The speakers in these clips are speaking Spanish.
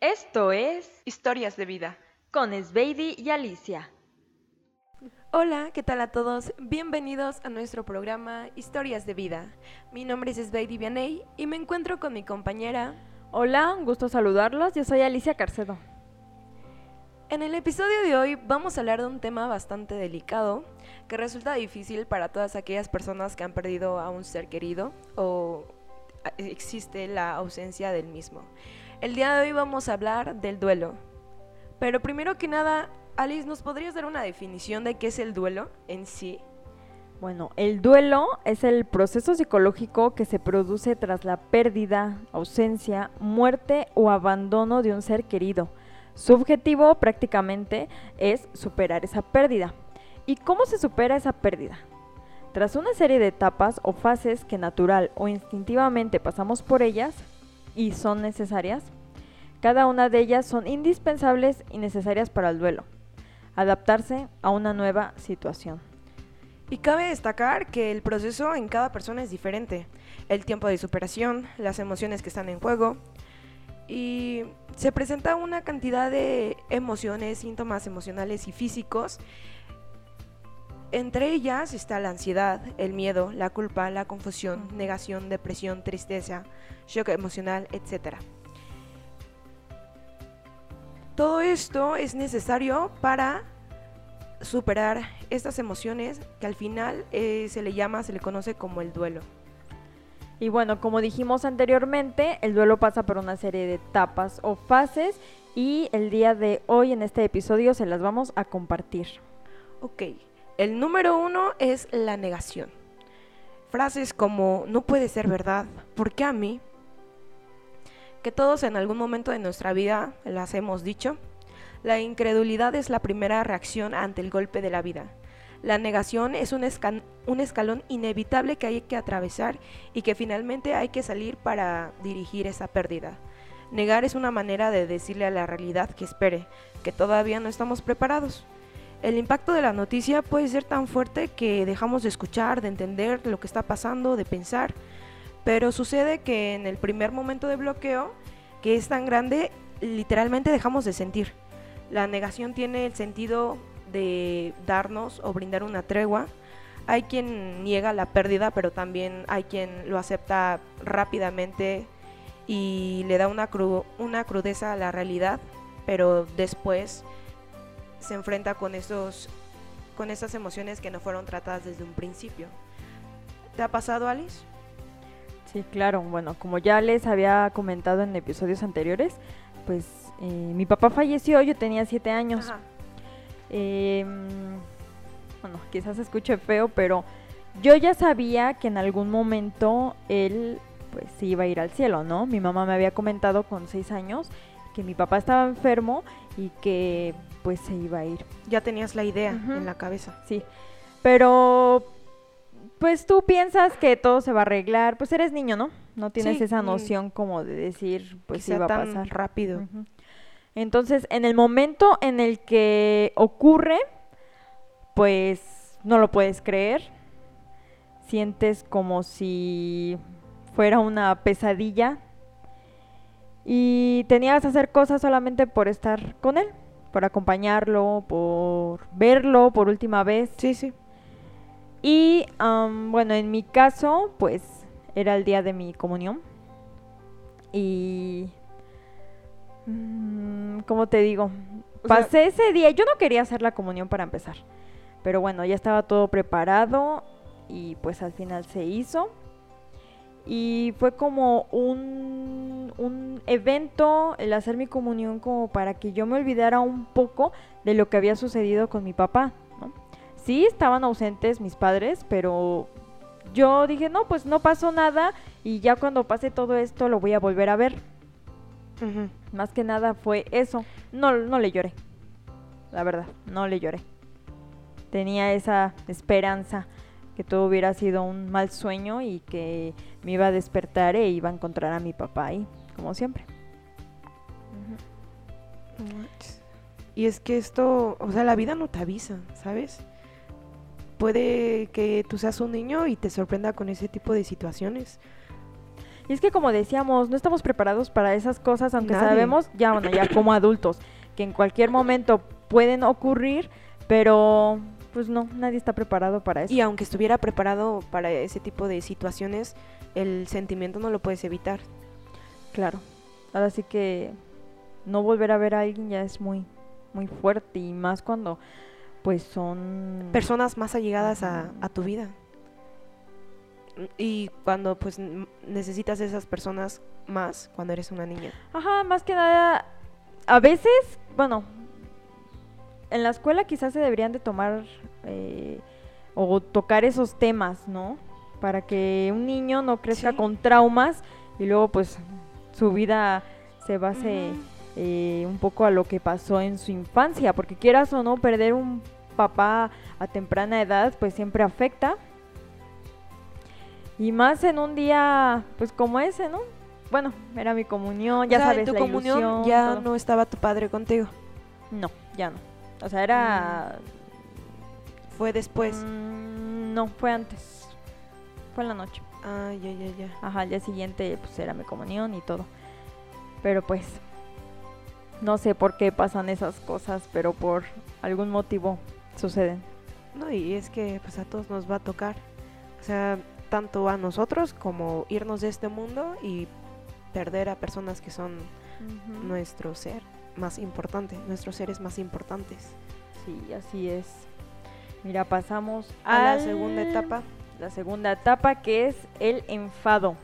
Esto es Historias de vida. con Sveidi y Alicia. Hola, ¿qué tal a todos? Bienvenidos a nuestro programa Historias de vida. Mi nombre es Sveidi Vianey y me encuentro con mi compañera. Hola, un gusto saludarlos. Yo soy Alicia Carcedo. En el episodio de hoy vamos a hablar de un tema bastante delicado que resulta difícil para todas aquellas personas que han perdido a un ser querido o existe la ausencia del mismo. El día de hoy vamos a hablar del duelo. Pero primero que nada, Alice, ¿nos podrías dar una definición de qué es el duelo en sí? Bueno, el duelo es el proceso psicológico que se produce tras la pérdida, ausencia, muerte o abandono de un ser querido. Su objetivo prácticamente es superar esa pérdida. ¿Y cómo se supera esa pérdida? Tras una serie de etapas o fases que natural o instintivamente pasamos por ellas y son necesarias, cada una de ellas son indispensables y necesarias para el duelo. Adaptarse a una nueva situación. Y cabe destacar que el proceso en cada persona es diferente. El tiempo de superación, las emociones que están en juego. Y se presenta una cantidad de emociones, síntomas emocionales y físicos. Entre ellas está la ansiedad, el miedo, la culpa, la confusión, negación, depresión, tristeza, shock emocional, etc. Todo esto es necesario para superar estas emociones que al final eh, se le llama, se le conoce como el duelo. Y bueno, como dijimos anteriormente, el duelo pasa por una serie de etapas o fases y el día de hoy en este episodio se las vamos a compartir. Ok, el número uno es la negación. Frases como no puede ser verdad, ¿por qué a mí? Que todos en algún momento de nuestra vida las hemos dicho. La incredulidad es la primera reacción ante el golpe de la vida. La negación es un, un escalón inevitable que hay que atravesar y que finalmente hay que salir para dirigir esa pérdida. Negar es una manera de decirle a la realidad que espere, que todavía no estamos preparados. El impacto de la noticia puede ser tan fuerte que dejamos de escuchar, de entender lo que está pasando, de pensar, pero sucede que en el primer momento de bloqueo, que es tan grande, literalmente dejamos de sentir. La negación tiene el sentido de darnos o brindar una tregua. Hay quien niega la pérdida, pero también hay quien lo acepta rápidamente y le da una, una crudeza a la realidad, pero después se enfrenta con esos con esas emociones que no fueron tratadas desde un principio. ¿Te ha pasado, Alice? Sí, claro, bueno, como ya les había comentado en episodios anteriores, pues eh, mi papá falleció, yo tenía siete años. Eh, mm, bueno, quizás escuche feo, pero yo ya sabía que en algún momento él pues se iba a ir al cielo, ¿no? Mi mamá me había comentado con seis años que mi papá estaba enfermo y que pues se iba a ir. Ya tenías la idea en la cabeza. Sí, pero pues tú piensas que todo se va a arreglar, pues eres niño, ¿no? No tienes Sí, esa mm. noción como de decir, pues sí Quizá va a pasar. rápido. Entonces, en el momento en el que ocurre, pues no lo puedes creer. Sientes como si fuera una pesadilla. Y tenías que hacer cosas solamente por estar con él, por acompañarlo, por verlo por última vez. Sí, sí. Y am, bueno, en mi caso, pues era el día de mi comunión. Y... mm, ¿Cómo te digo? O sea- Pasé ese día, yo no quería hacer la comunión para empezar. Pero bueno, ya estaba todo preparado y pues al final se hizo. Y fue como un, un evento el hacer mi comunión como para que yo me olvidara un poco de lo que había sucedido con mi papá, ¿no? Sí, estaban ausentes mis padres, pero yo dije, no, pues no pasó nada y ya cuando pase todo esto lo voy a volver a ver. Más que nada fue eso. No, no le lloré. La verdad, no le lloré. Tenía esa esperanza que todo hubiera sido un mal sueño y que me iba a despertar e iba a encontrar a mi papá ahí, como siempre. Y es que esto, o sea, la vida no te avisa, ¿sabes? Puede que tú seas un niño y te sorprenda con ese tipo de situaciones. Y es que como decíamos, no estamos preparados para esas cosas, aunque Nadie. sabemos, ya bueno, ya como adultos, que en cualquier momento pueden ocurrir, pero pues no, nadie está preparado para eso. Y aunque estuviera preparado para ese tipo de situaciones, el sentimiento no lo puedes evitar. Claro. Ahora sí que no volver a ver a alguien ya es muy, muy fuerte y más cuando pues son Personas más allegadas a, a tu vida. Y cuando pues necesitas esas personas más cuando eres una niña. Ajá, más que nada, a veces, bueno, en la escuela quizás se deberían de tomar eh, o tocar esos temas, ¿no? Para que un niño no crezca Sí. con traumas y luego pues su vida se base eh, un poco a lo que pasó en su infancia, porque quieras o no, perder un papá a temprana edad pues siempre afecta. Y más en un día pues como ese, ¿no? Bueno, era mi comunión, ya O sea, sabes, en tu la comunión ilusión, ya todo. no estaba tu padre contigo. No, ya no. O sea, era... Fue después. Mm, no, fue antes. Fue en la noche. Ah, ya, ya, ya. Ajá, al día siguiente pues era mi comunión y todo. Pero pues no sé por qué pasan esas cosas, pero por algún motivo suceden. No, y es que pues a todos nos va a tocar. O sea, tanto a nosotros como irnos de este mundo y perder a personas que son nuestro ser más importante, nuestros seres más importantes. Sí, así es. Mira, pasamos A la al- segunda etapa. La segunda etapa que es el enfado.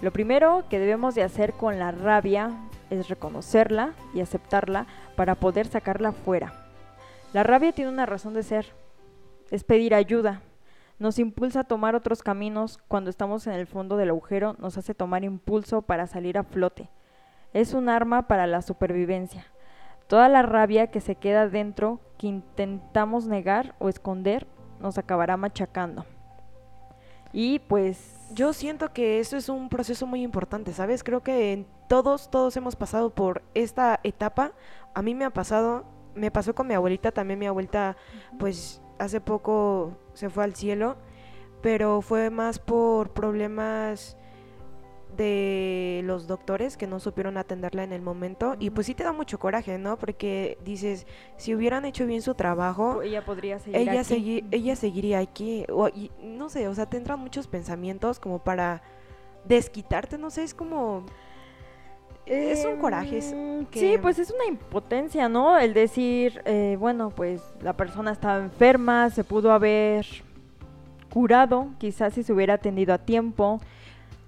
Lo primero que debemos de hacer con la rabia es reconocerla y aceptarla para poder sacarla fuera. La rabia tiene una razón de ser, es pedir ayuda. Nos impulsa a tomar otros caminos cuando estamos en el fondo del agujero, nos hace tomar impulso para salir a flote. Es un arma para la supervivencia. Toda la rabia que se queda dentro, que intentamos negar o esconder, nos acabará machacando. Y pues Yo siento que eso es un proceso muy importante, ¿sabes? Creo que en todos, todos hemos pasado por esta etapa. A mí me ha pasado, me pasó con mi abuelita, también mi abuelita, pues hace poco se fue al cielo, pero fue más por problemas de los doctores que no supieron atenderla en el momento y pues sí te da mucho coraje, ¿no? Porque dices, si hubieran hecho bien su trabajo, ella podría seguir ella, aquí. segui- ella seguiría aquí. O, y, no sé, o sea, te entran muchos pensamientos como para desquitarte, no sé, es como... Es un coraje. es Em, que- Sí, pues es una impotencia, ¿no? El decir, eh, bueno, pues la persona estaba enferma, se pudo haber curado, quizás si se hubiera atendido a tiempo.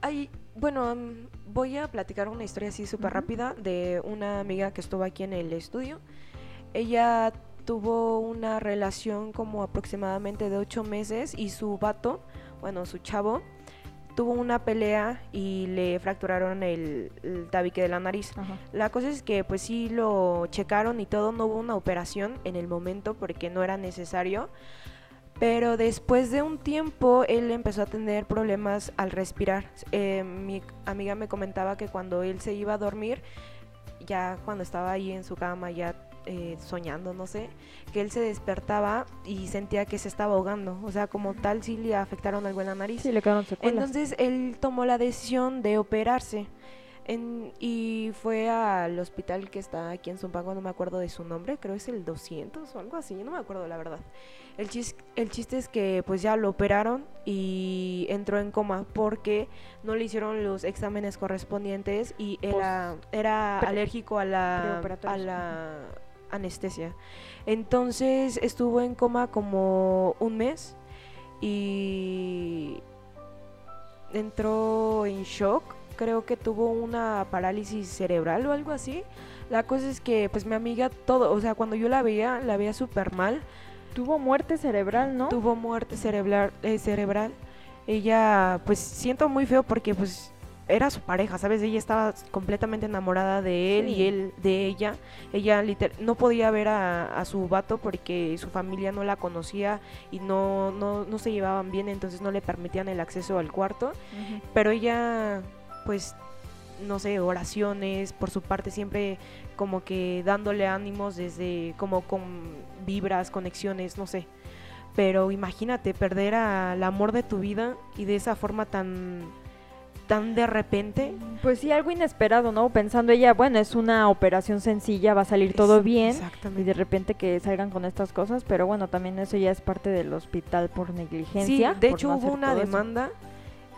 Ay, bueno, voy a platicar una historia así súper rápida de una amiga que estuvo aquí en el estudio. Ella tuvo una relación como aproximadamente de ocho meses y su vato, bueno, su chavo, tuvo una pelea y le fracturaron el, el tabique de la nariz. Ajá. La cosa es que pues sí lo checaron y todo, no hubo una operación en el momento porque no era necesario. Pero después de un tiempo él empezó a tener problemas al respirar. Eh, mi amiga me comentaba que cuando él se iba a dormir, ya cuando estaba ahí en su cama, ya eh, soñando, no sé, que él se despertaba y sentía que se estaba ahogando. O sea, como tal, sí le afectaron algo en la nariz. Sí, le quedaron secuelas. Entonces él tomó la decisión de operarse en- y fue al hospital que está aquí en Zumpango, no me acuerdo de su nombre, creo es el 200 o algo así, no me acuerdo la verdad. El, chis- el chiste es que pues ya lo operaron y entró en coma porque no le hicieron los exámenes correspondientes y era, era alérgico a la, a la anestesia. Entonces estuvo en coma como un mes y entró en shock. Creo que tuvo una parálisis cerebral o algo así. La cosa es que, pues mi amiga, todo, o sea, cuando yo la veía, la veía súper mal. Tuvo muerte cerebral, ¿no? Tuvo muerte cerebral, eh, cerebral. Ella, pues siento muy feo porque, pues, era su pareja, ¿sabes? Ella estaba completamente enamorada de él Sí. y él de ella. Ella liter- no podía ver a, a su vato porque su familia no la conocía y no, no, no se llevaban bien, entonces no le permitían el acceso al cuarto. Ujú. Pero ella, pues, no sé, oraciones, por su parte siempre como que dándole ánimos desde como con vibras, conexiones, no sé. Pero imagínate perder al amor de tu vida y de esa forma tan tan de repente. Pues sí, algo inesperado, ¿no? Pensando ella, bueno, es una operación sencilla, va a salir todo bien. Y Exactamente. de repente que salgan con estas cosas, pero bueno, también eso ya es parte del hospital por negligencia. Sí, de por hecho no hubo una eso.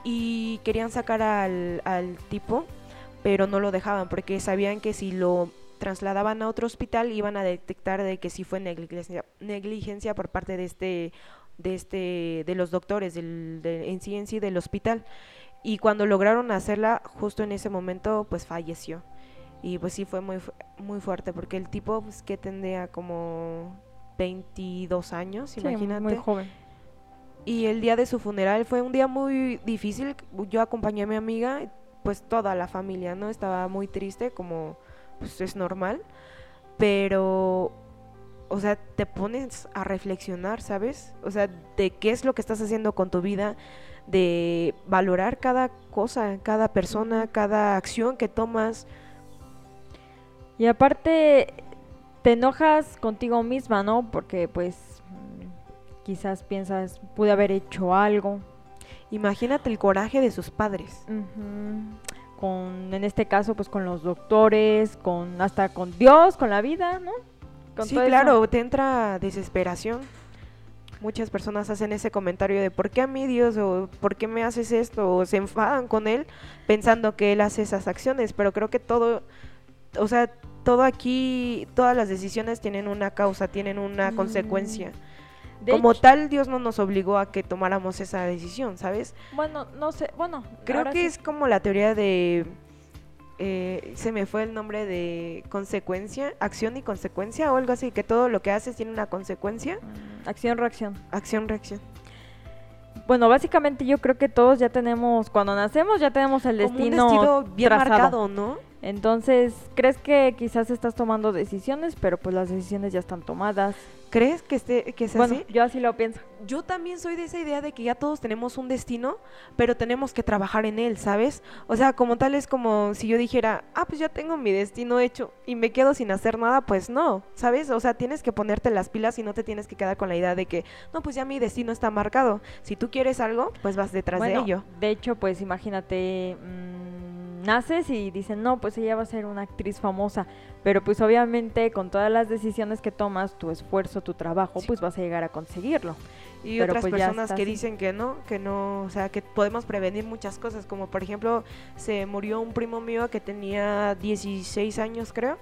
Y querían sacar al, al tipo, pero no lo dejaban porque sabían que si lo trasladaban a otro hospital iban a detectar de que sí fue negligencia, negligencia por parte de este de este de los doctores del de- en sí en sí del hospital. Y cuando lograron hacerla justo en ese momento pues falleció. Y pues sí fue muy muy fuerte porque el tipo pues que tendría como 22 años Sí, imagínate. muy joven. Y el día de su funeral fue un día muy difícil. Yo acompañé a mi amiga, pues toda la familia, ¿no? Estaba muy triste, como pues es normal. Pero, o sea, te pones a reflexionar, ¿sabes? O sea, de qué es lo que estás haciendo con tu vida, de valorar cada cosa, cada persona, cada acción que tomas. Y aparte, te enojas contigo misma, ¿no? Porque pues quizás piensas, pude haber hecho algo. Imagínate el coraje de sus padres. Con, en este caso, pues con los doctores, con hasta con Dios, con la vida, ¿no? Con sí, todo eso. claro, te entra desesperación. Muchas personas hacen ese comentario de ¿por qué a mí Dios? o ¿por qué me haces esto? o se enfadan con él pensando que él hace esas acciones, pero creo que todo, o sea, todo aquí, todas las decisiones tienen una causa, tienen una Mm, consecuencia. De Como hecho- tal, Dios no nos obligó a que tomáramos esa decisión, ¿sabes? Bueno, no sé, bueno, Creo que sí. es como la teoría de... eh, se me fue el nombre de consecuencia, acción y consecuencia o algo así, que todo lo que haces tiene una consecuencia, Mm, acción-reacción. acción-reacción. Bueno, básicamente yo creo que todos ya tenemos, cuando nacemos ya tenemos el Como un destino, destino bien trazado. marcado, ¿no? Entonces, ¿crees que quizás estás tomando decisiones, pero pues las decisiones ya están tomadas? ¿Crees que, esté, que Bueno, así? yo así lo pienso. Yo también soy de esa idea de que ya todos tenemos un destino, pero tenemos que trabajar en él, ¿sabes? O sea, como tal es como si yo dijera, ah, pues ya tengo mi destino hecho y me quedo sin hacer nada, pues no, ¿sabes? O sea, tienes que ponerte las pilas y no te tienes que quedar con la idea de que, no, pues ya mi destino está marcado. Si tú quieres algo, pues vas detrás bueno, de ello. de hecho, pues imagínate, mm, naces y dicen, no, pues ella va a ser una actriz famosa, pero pues obviamente con todas las decisiones que tomas, tu esfuerzo, tu trabajo, Sí. pues vas a llegar a conseguirlo. Y Pero otras pues personas que así. dicen que no, que no, o sea, que podemos prevenir muchas cosas, como por ejemplo, se murió un primo mío que tenía 16 años, creo,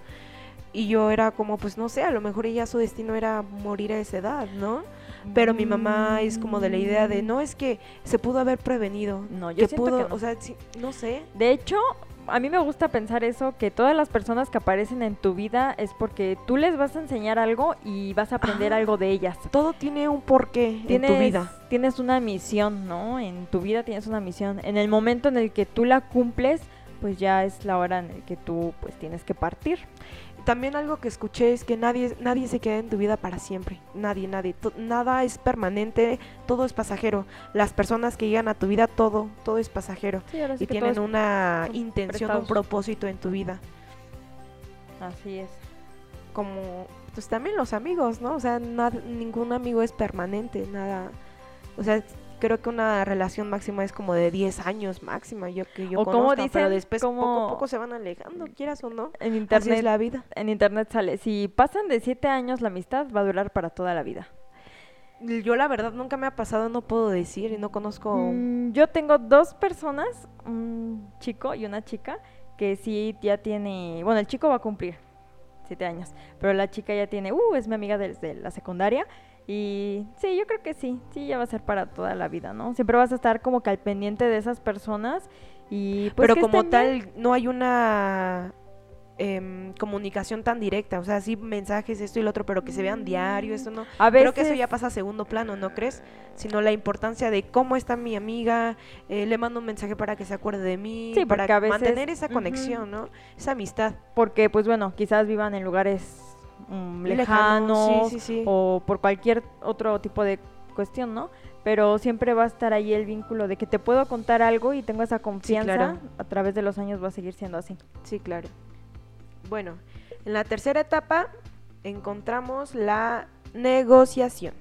y yo era como, pues no sé, a lo mejor ella su destino era morir a esa edad, ¿no? Pero mi mamá es como de la idea de, no, es que se pudo haber prevenido, No, yo que siento pudo, que no. o sea, sí, no sé. De hecho, a mí me gusta pensar eso, que todas las personas que aparecen en tu vida es porque tú les vas a enseñar algo y vas a aprender Ah. algo de ellas. Todo tiene un porqué Tienes, en tu vida. tienes una misión, ¿no? En tu vida tienes una misión. En el momento en el que tú la cumples, pues ya es la hora en el que tú pues tienes que partir. También algo que escuché es que nadie, nadie se queda en tu vida para siempre. Nadie, nadie. Nada es permanente, todo es pasajero. Las personas que llegan a tu vida, todo, todo es pasajero. Sí, y tienen una intención, un propósito en tu vida. Así es. Como, pues también los amigos, ¿no? O sea, ningún amigo es permanente, nada. O sea, creo que una relación máxima es como de 10 años máxima, yo que yo O como pero después poco a poco se van alejando, quieras o no. En Así internet, es la vida. en internet sale, si pasan de siete años la amistad va a durar para toda la vida. Yo la verdad nunca me ha pasado, no puedo decir y no conozco... Mm, yo tengo dos personas, un chico y una chica, que sí ya tiene, bueno, el chico va a cumplir siete años, pero la chica ya tiene, uh, es mi amiga desde la secundaria y sí, yo creo que sí, sí, ya va a ser para toda la vida, ¿no? Siempre vas a estar como que al pendiente de esas personas y pues pero como bien. tal no hay una em, comunicación tan directa, o sea, sí mensajes, esto y lo otro, pero que se vean diario, esto no. A veces, Creo que eso ya pasa a segundo plano, ¿no crees? Sino la importancia de cómo está mi amiga, eh, le mando un mensaje para que se acuerde de mí, Sí, para porque a veces- mantener esa conexión, ¿no? Esa amistad. porque pues bueno, quizás vivan en lugares mm, Lejano, lejanos sí, sí, sí. o por cualquier otro tipo de cuestión, ¿no? Pero siempre va a estar ahí el vínculo de que te puedo contar algo y tengo esa confianza, claro. a través de los años va a seguir siendo así. Sí, claro. Bueno, en la tercera etapa encontramos la negociación.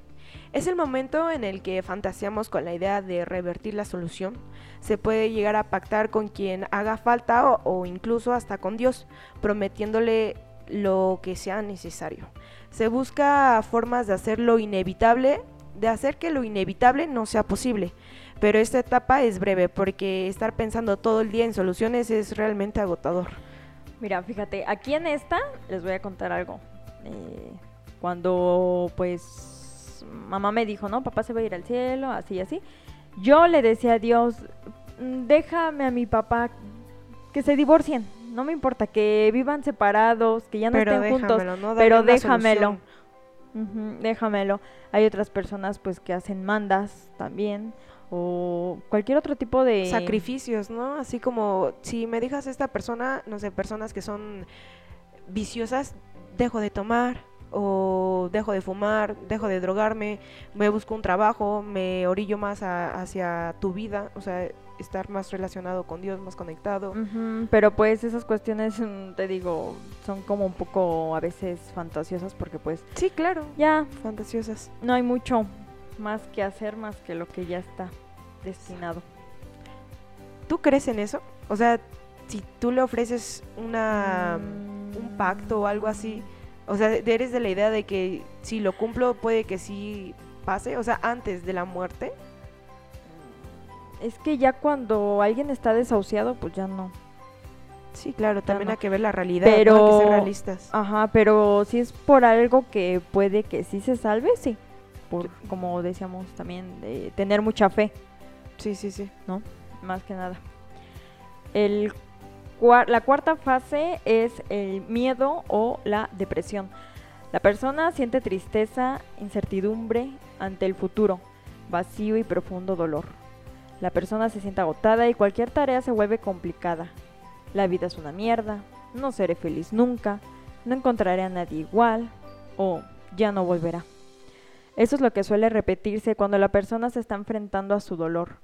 Es el momento en el que fantaseamos con la idea de revertir la solución. Se puede llegar a pactar con quien haga falta o, o incluso hasta con Dios, prometiéndole lo que sea necesario. Se busca formas de hacer lo inevitable, de hacer que lo inevitable no sea posible. Pero esta etapa es breve porque estar pensando todo el día en soluciones es realmente agotador. Mira, fíjate, aquí en esta les voy a contar algo. Eh, cuando pues mamá me dijo, no, papá se va a ir al cielo, así y así. Yo le decía a Dios, "Mm, déjame a mi papá que se divorcien. No me importa, que vivan separados, que ya no Pero estén juntos. ¿no? Pero déjamelo. Ujú, déjamelo. Hay otras personas pues que hacen mandas también o cualquier otro tipo de Sacrificios, ¿no? Así como si me dejas esta persona, no sé, personas que son viciosas, dejo de tomar o dejo de fumar, dejo de drogarme, me busco un trabajo, me orillo más a- hacia tu vida, o sea, estar más relacionado con Dios, más conectado. Pero pues esas cuestiones, mm, te digo, son como un poco a veces fantasiosas porque pues Sí, claro, ya fantasiosas. no hay mucho más que hacer más que lo que ya está destinado. ¿Tú crees en eso? O sea, si tú le ofreces una un pacto o algo así, o sea, eres de la idea de que si lo cumplo puede que sí pase, o sea, antes de la muerte. Es que ya cuando alguien está desahuciado, pues ya no. Sí, claro, también no. hay que ver la realidad, ¿no? Pero- hay que ser realistas. Ajá, pero si es por algo que puede que sí se salve, sí. Por, como decíamos también, de tener mucha fe, Sí, sí, sí. más que nada. El, la cuarta fase es el miedo o la depresión. La persona siente tristeza, incertidumbre ante el futuro, vacío y profundo dolor. La persona se siente agotada y cualquier tarea se vuelve complicada. La vida es una mierda, no seré feliz nunca, no encontraré a nadie igual o ya no volverá. Eso es lo que suele repetirse cuando la persona se está enfrentando a su dolor.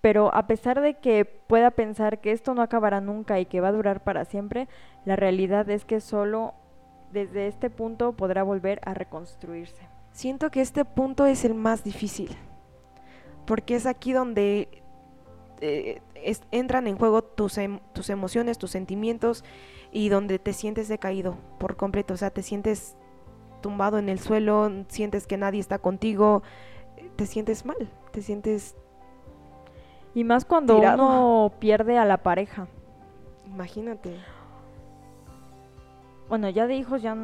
Pero a pesar de que pueda pensar que esto no acabará nunca y que va a durar para siempre, la realidad es que solo desde este punto podrá volver a reconstruirse. Siento que este punto es el más difícil, porque es aquí donde eh, es- entran en juego tus, em- tus emociones, tus sentimientos y donde te sientes decaído por completo, o sea, te sientes tumbado en el suelo, sientes que nadie está contigo, te sientes mal, te sientes, Y más cuando Tirado. uno pierde a la pareja. imagínate. Bueno, ya de hijos ya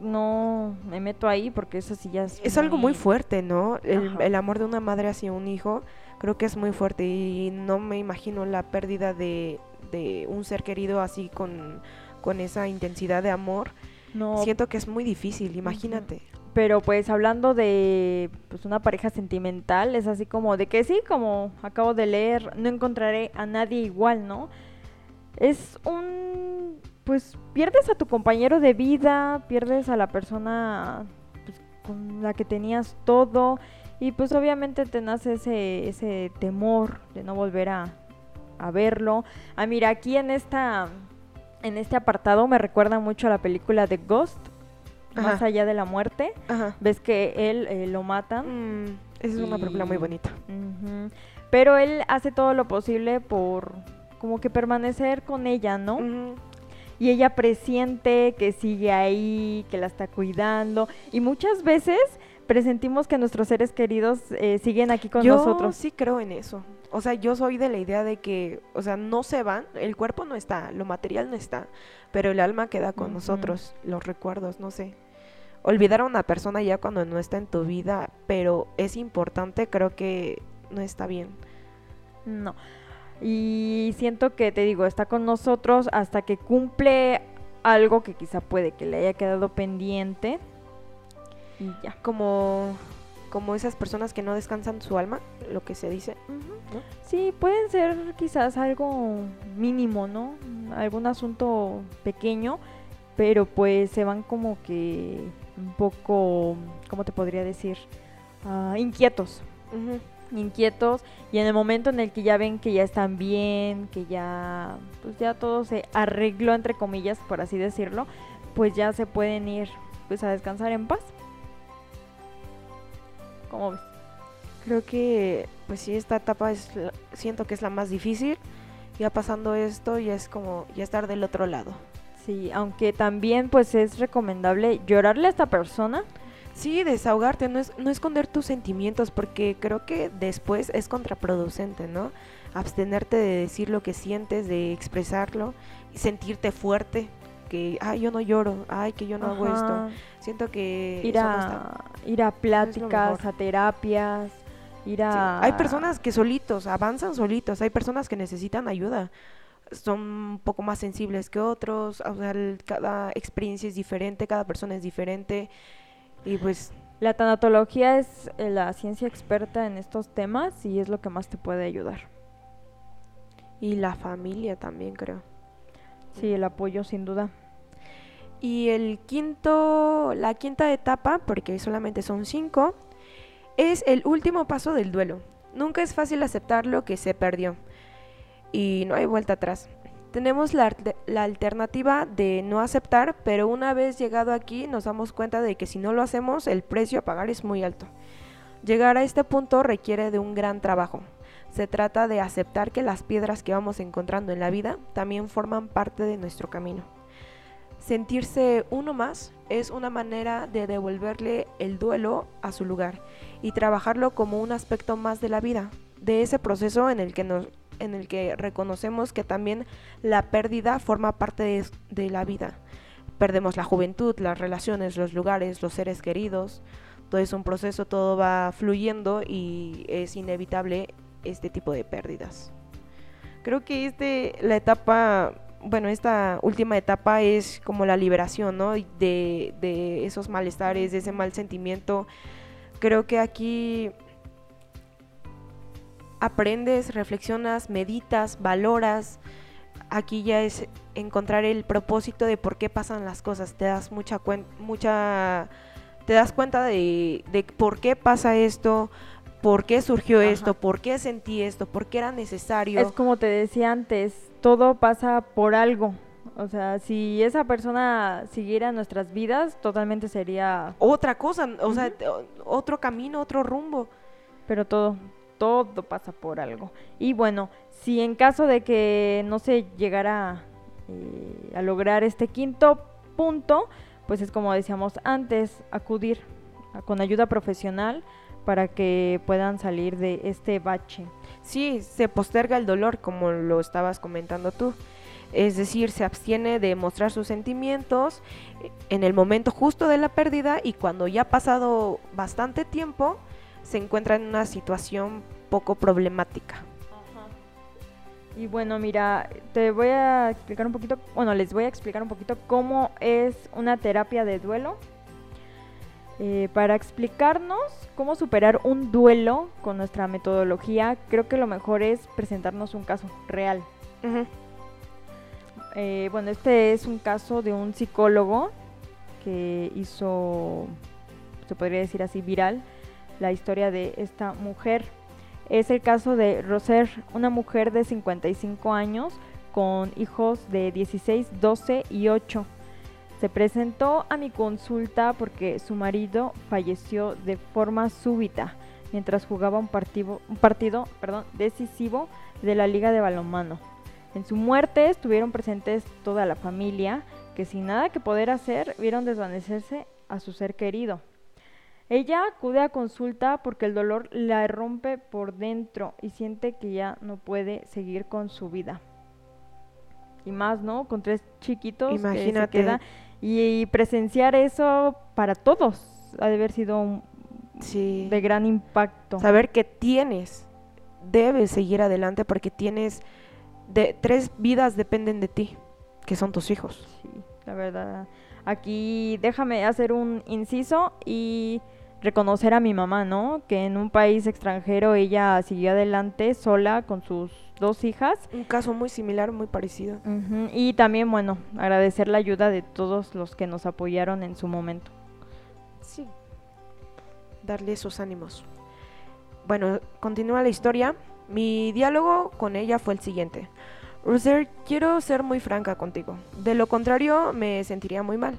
no me meto ahí porque eso sí ya es... Es algo muy fuerte, ¿no? El, amor de una madre hacia un hijo creo que es muy fuerte y no me imagino la pérdida de, de un ser querido así con, con esa intensidad de amor. No, Siento que es muy difícil, imagínate. Pero pues hablando de pues una pareja sentimental, es así como de que sí, como acabo de leer, no encontraré a nadie igual, ¿no? Es un pues pierdes a tu compañero de vida, pierdes a la persona pues, con la que tenías todo y pues obviamente te nace ese ese temor de no volver a, a verlo. Ah, mira, aquí en esta en este apartado me recuerda mucho a la película de Ghost, más allá de la muerte. Ajá. Ves que él eh, lo matan. Mm, esa es una película muy bonita. Pero él hace todo lo posible por como que permanecer con ella, ¿no? Y ella presiente que sigue ahí, que la está cuidando. Y muchas veces presentimos que nuestros seres queridos eh, siguen aquí con Yo nosotros. sí creo en eso. O sea, yo soy de la idea de que, o sea, no se van, el cuerpo no está, lo material no está, pero el alma queda con nosotros, los recuerdos, no sé. Olvidar a una persona ya cuando no está en tu vida, pero es importante, creo que no está bien. No. Y siento que, te digo, está con nosotros hasta que cumple algo que quizá puede que le haya quedado pendiente. Y ya. Como, como esas personas que no descansan su alma, lo que se dice. ¿no? Sí, pueden ser quizás algo mínimo, ¿no? Algún asunto pequeño, pero pues se van como que un poco, ¿cómo te podría decir? Ah, inquietos, Ujú. Inquietos y en el momento en el que ya ven que ya están bien, que ya, pues ya todo se arregló entre comillas, por así decirlo, pues ya se pueden ir pues a descansar en paz. ¿Cómo ves? Creo que, pues sí, esta etapa es, siento que es la más difícil. Ya pasando esto, ya es como, ya estar del otro lado. Sí, aunque también pues es recomendable llorarle a esta persona. Sí, desahogarte, no, es, no esconder tus sentimientos, porque creo que después es contraproducente, ¿no? Abstenerte de decir lo que sientes, de expresarlo, sentirte fuerte, que, ay, yo no lloro, ay, que yo no hago esto. Siento que Ir no a, ir a pláticas, a terapias, ir Sí, a... Hay personas que solitos, avanzan solitos, hay personas que necesitan ayuda. Son un poco más sensibles que otros, o sea, el- cada experiencia es diferente, cada persona es diferente. Y pues La tanatología es eh, la ciencia experta en estos temas y es lo que más te puede ayudar. y la familia también creo. Sí, el apoyo sin duda. Y el quinto, la quinta etapa, porque solamente son cinco, es el último paso del duelo. Nunca es fácil aceptar lo que se perdió y no hay vuelta atrás. Tenemos la, alternativa de no aceptar, pero una vez llegado aquí nos damos cuenta de que si no lo hacemos el precio a pagar es muy alto. Llegar a este punto requiere de un gran trabajo. Se trata de aceptar que las piedras que vamos encontrando en la vida también forman parte de nuestro camino. Sentirse uno más es una manera de devolverle el duelo a su lugar y trabajarlo como un aspecto más de la vida, de ese proceso en el que nos en el que reconocemos que también la pérdida forma parte de, la vida. Perdemos la juventud, las relaciones, los lugares, los seres queridos. Todo es un proceso, todo va fluyendo y es inevitable este tipo de pérdidas. Creo que este, la etapa, bueno, esta última etapa es como la liberación, ¿no? De, de esos malestares, de ese mal sentimiento. Creo que aquí aprendes, reflexionas, meditas, valoras. Aquí ya es encontrar el propósito de por qué pasan las cosas. Te das mucha cuen- mucha te das cuenta de, de por qué pasa esto, por qué surgió Ajá. esto, por qué sentí esto, por qué era necesario. Es como te decía antes, todo pasa por algo. O sea, si esa persona siguiera nuestras vidas, totalmente sería, Otra cosa, o sea, otro camino, otro rumbo. pero todo, todo pasa por algo. Y bueno, si en caso de que no se llegara eh, a lograr este quinto punto, pues es como decíamos antes, acudir con ayuda profesional para que puedan salir de este bache. Sí, se posterga el dolor, como lo estabas comentando tú. Es decir, se abstiene de mostrar sus sentimientos en el momento justo de la pérdida y cuando ya ha pasado bastante tiempo, se encuentra en una situación poco problemática. Y bueno, mira, te voy a explicar un poquito, bueno, les voy a explicar un poquito cómo es una terapia de duelo. Eh, para explicarnos cómo superar un duelo con nuestra metodología, creo que lo mejor es presentarnos un caso real. Eh, bueno, este es un caso de un psicólogo que hizo, se podría decir así, viral la historia de esta mujer. Es el caso de Roser, una mujer de 55 años con hijos de 16, 12 y 8. Se presentó a mi consulta porque su marido falleció de forma súbita mientras jugaba un partido, perdón, decisivo de la Liga de Balonmano. En su muerte estuvieron presentes toda la familia, que sin nada que poder hacer vieron desvanecerse a su ser querido. Ella acude a consulta porque el dolor la rompe por dentro y siente que ya no puede seguir con su vida. Y más, ¿no? Con tres chiquitos Imagínate. que se queda y, presenciar eso para todos ha de haber sido un- Sí. de gran impacto. Saber que tienes, debes seguir adelante porque tienes, de, tres vidas dependen de ti, que son tus hijos. Sí, la verdad. Aquí déjame hacer un inciso y reconocer a mi mamá, ¿no? Que en un país extranjero ella siguió adelante sola con sus dos hijas. Un caso muy similar, muy parecido. Y también, bueno, agradecer la ayuda de todos los que nos apoyaron en su momento. Sí. Darle esos ánimos. Bueno, continúa la historia. Mi diálogo con ella fue el siguiente. Ruser, quiero ser muy franca contigo. De lo contrario, me sentiría muy mal.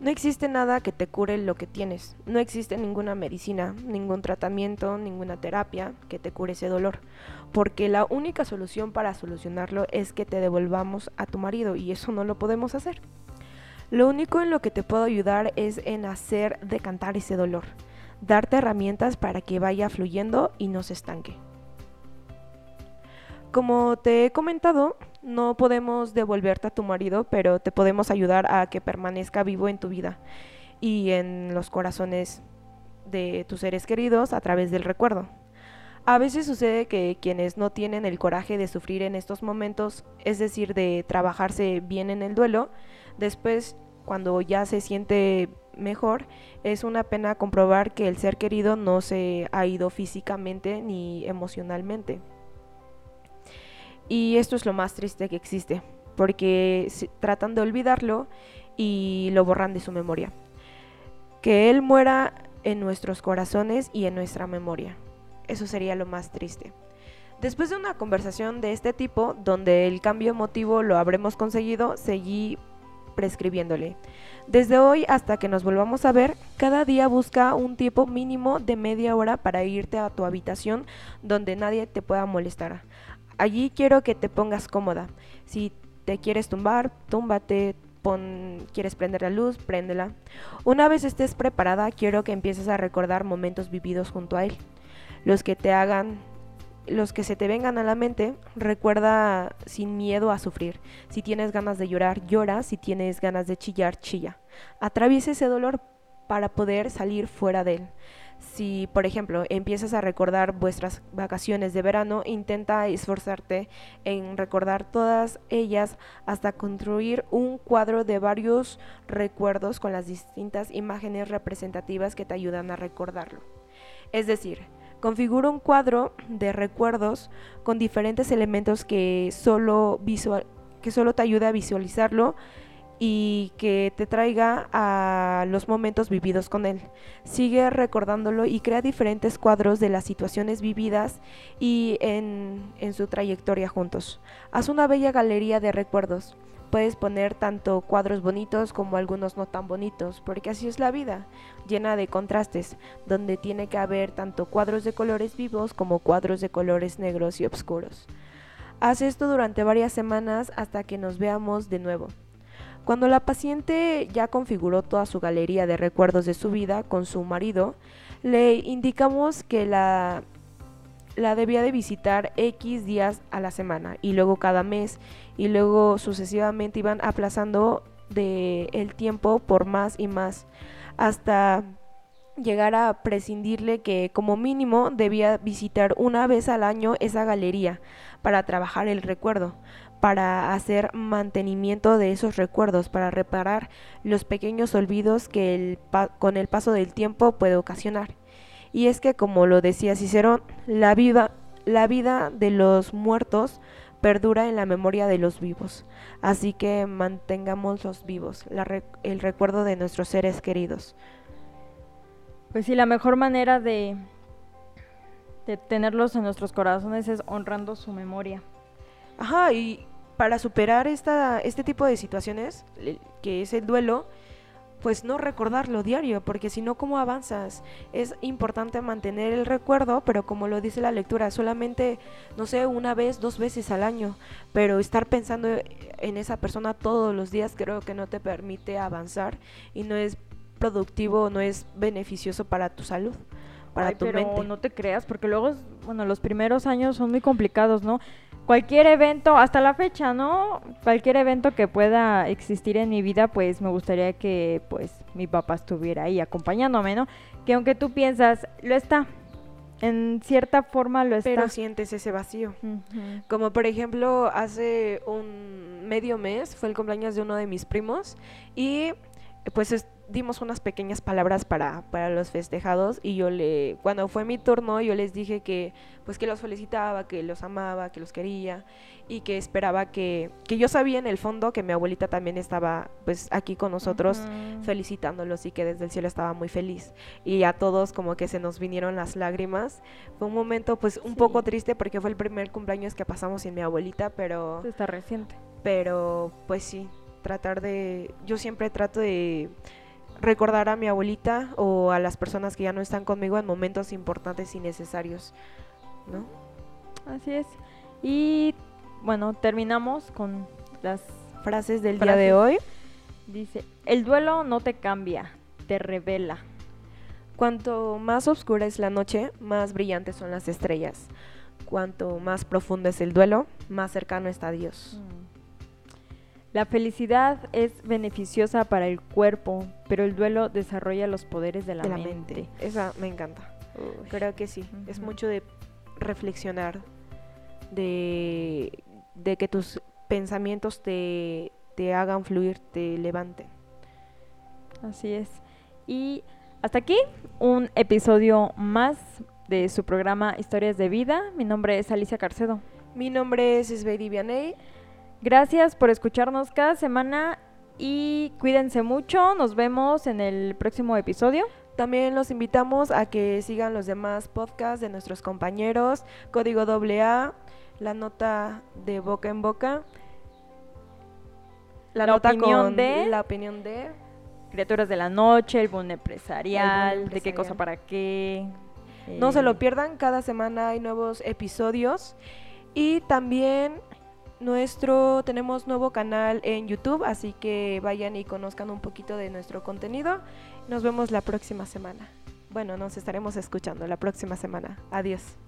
No existe nada que te cure lo que tienes. No existe ninguna medicina, ningún tratamiento, ninguna terapia que te cure ese dolor. Porque la única solución para solucionarlo es que te devolvamos a tu marido y eso no lo podemos hacer. Lo único en lo que te puedo ayudar es en hacer decantar ese dolor. Darte herramientas para que vaya fluyendo y no se estanque. Como te he comentado, no podemos devolverte a tu marido, pero te podemos ayudar a que permanezca vivo en tu vida y en los corazones de tus seres queridos a través del recuerdo. A veces sucede que quienes no tienen el coraje de sufrir en estos momentos, es decir, de trabajarse bien en el duelo, después cuando ya se siente mejor, es una pena comprobar que el ser querido no se ha ido físicamente ni emocionalmente. Y esto es lo más triste que existe, porque tratan de olvidarlo y lo borran de su memoria. Que Él muera en nuestros corazones y en nuestra memoria. Eso sería lo más triste. Después de una conversación de este tipo, donde el cambio emotivo lo habremos conseguido, seguí prescribiéndole. Desde hoy hasta que nos volvamos a ver, cada día busca un tiempo mínimo de media hora para irte a tu habitación donde nadie te pueda molestar. Allí quiero que te pongas cómoda. Si te quieres tumbar, túmbate. Pon, quieres prender la luz, préndela. Una vez estés preparada, quiero que empieces a recordar momentos vividos junto a él. Los que te hagan los que se te vengan a la mente, recuerda sin miedo a sufrir. Si tienes ganas de llorar, llora. Si tienes ganas de chillar, chilla. Atraviesa ese dolor para poder salir fuera de él. Si, por ejemplo, empiezas a recordar vuestras vacaciones de verano, intenta esforzarte en recordar todas ellas hasta construir un cuadro de varios recuerdos con las distintas imágenes representativas que te ayudan a recordarlo. Es decir, configura un cuadro de recuerdos con diferentes elementos que solo, que solo te ayude a visualizarlo y que te traiga a los momentos vividos con él. Sigue recordándolo y crea diferentes cuadros de las situaciones vividas y en, en, su trayectoria juntos. Haz una bella galería de recuerdos. Puedes poner tanto cuadros bonitos como algunos no tan bonitos, porque así es la vida, llena de contrastes, donde tiene que haber tanto cuadros de colores vivos como cuadros de colores negros y oscuros. Haz esto durante varias semanas hasta que nos veamos de nuevo. Cuando la paciente ya configuró toda su galería de recuerdos de su vida con su marido, le indicamos que la, la debía de visitar X días a la semana y luego cada mes y luego sucesivamente iban aplazando de el tiempo por más y más hasta llegar a prescindirle que como mínimo debía visitar una vez al año esa galería para trabajar el recuerdo, para hacer mantenimiento de esos recuerdos, para reparar los pequeños olvidos que el con el paso del tiempo puede ocasionar. Y es que, como lo decía Cicerón, la vida, la vida de los muertos perdura en la memoria de los vivos. Así que mantengamos los vivos, el recuerdo de nuestros seres queridos. Pues sí, la mejor manera de, de tenerlos en nuestros corazones es honrando su memoria. Ajá, y para superar esta, este tipo de situaciones, que es el duelo, pues no recordarlo diario, porque si no, ¿cómo avanzas? Es importante mantener el recuerdo, pero como lo dice la lectura, solamente, no sé, una vez, dos veces al año, pero estar pensando en esa persona todos los días creo que no te permite avanzar y no es productivo, no es beneficioso para tu salud. Para tu pero no te creas, porque luego, bueno, los primeros años son muy complicados, ¿no? cualquier evento, hasta la fecha, ¿no? Cualquier evento que pueda existir en mi vida, pues me gustaría que pues mi papá estuviera ahí acompañándome, ¿no? Que aunque tú piensas, lo está. En cierta forma lo está. Pero sientes ese vacío. Como por ejemplo, hace un medio mes fue el cumpleaños de uno de mis primos y pues dimos unas pequeñas palabras para, para los festejados y yo le, cuando fue mi turno, yo les dije que pues que los felicitaba, que los amaba, que los quería y que esperaba que, que yo sabía en el fondo que mi abuelita también estaba pues aquí con nosotros felicitándolos y que desde el cielo estaba muy feliz y a todos como que se nos vinieron las lágrimas. Fue un momento pues un poco triste porque fue el primer cumpleaños que pasamos sin mi abuelita, pero... Está reciente. Pero pues sí, tratar de... Yo siempre trato de recordar a mi abuelita o a las personas que ya no están conmigo en momentos importantes y necesarios, ¿no? Así es. Y bueno, terminamos con las frases del día de hoy. Dice, el duelo no te cambia, te revela. Cuanto más oscura es la noche, más brillantes son las estrellas. Cuanto más profundo es el duelo, más cercano está Dios. Mm. La felicidad es beneficiosa para el cuerpo, pero el duelo desarrolla los poderes de la, mente. Esa me encanta. Creo que sí. Es mucho de reflexionar, de, de que tus pensamientos te, te hagan fluir, te levanten. Así es. Y hasta aquí un episodio más de su programa Historias de Vida. Mi nombre es Alicia Carcedo. Mi nombre es Sveidi Vianey. Gracias por escucharnos cada semana y cuídense mucho. Nos vemos en el próximo episodio. También los invitamos a que sigan los demás podcasts de nuestros compañeros, Código AA, La Nota de Boca en Boca, La, Nota opinión de La Opinión de Criaturas de la Noche, El Boom Empresarial, De qué cosa para qué. No se lo eh, pierdan, cada semana hay nuevos episodios y también nuestro, tenemos nuevo canal en YouTube, así que vayan y conozcan un poquito de nuestro contenido. Nos vemos la próxima semana. Bueno, nos estaremos escuchando la próxima semana. Adiós.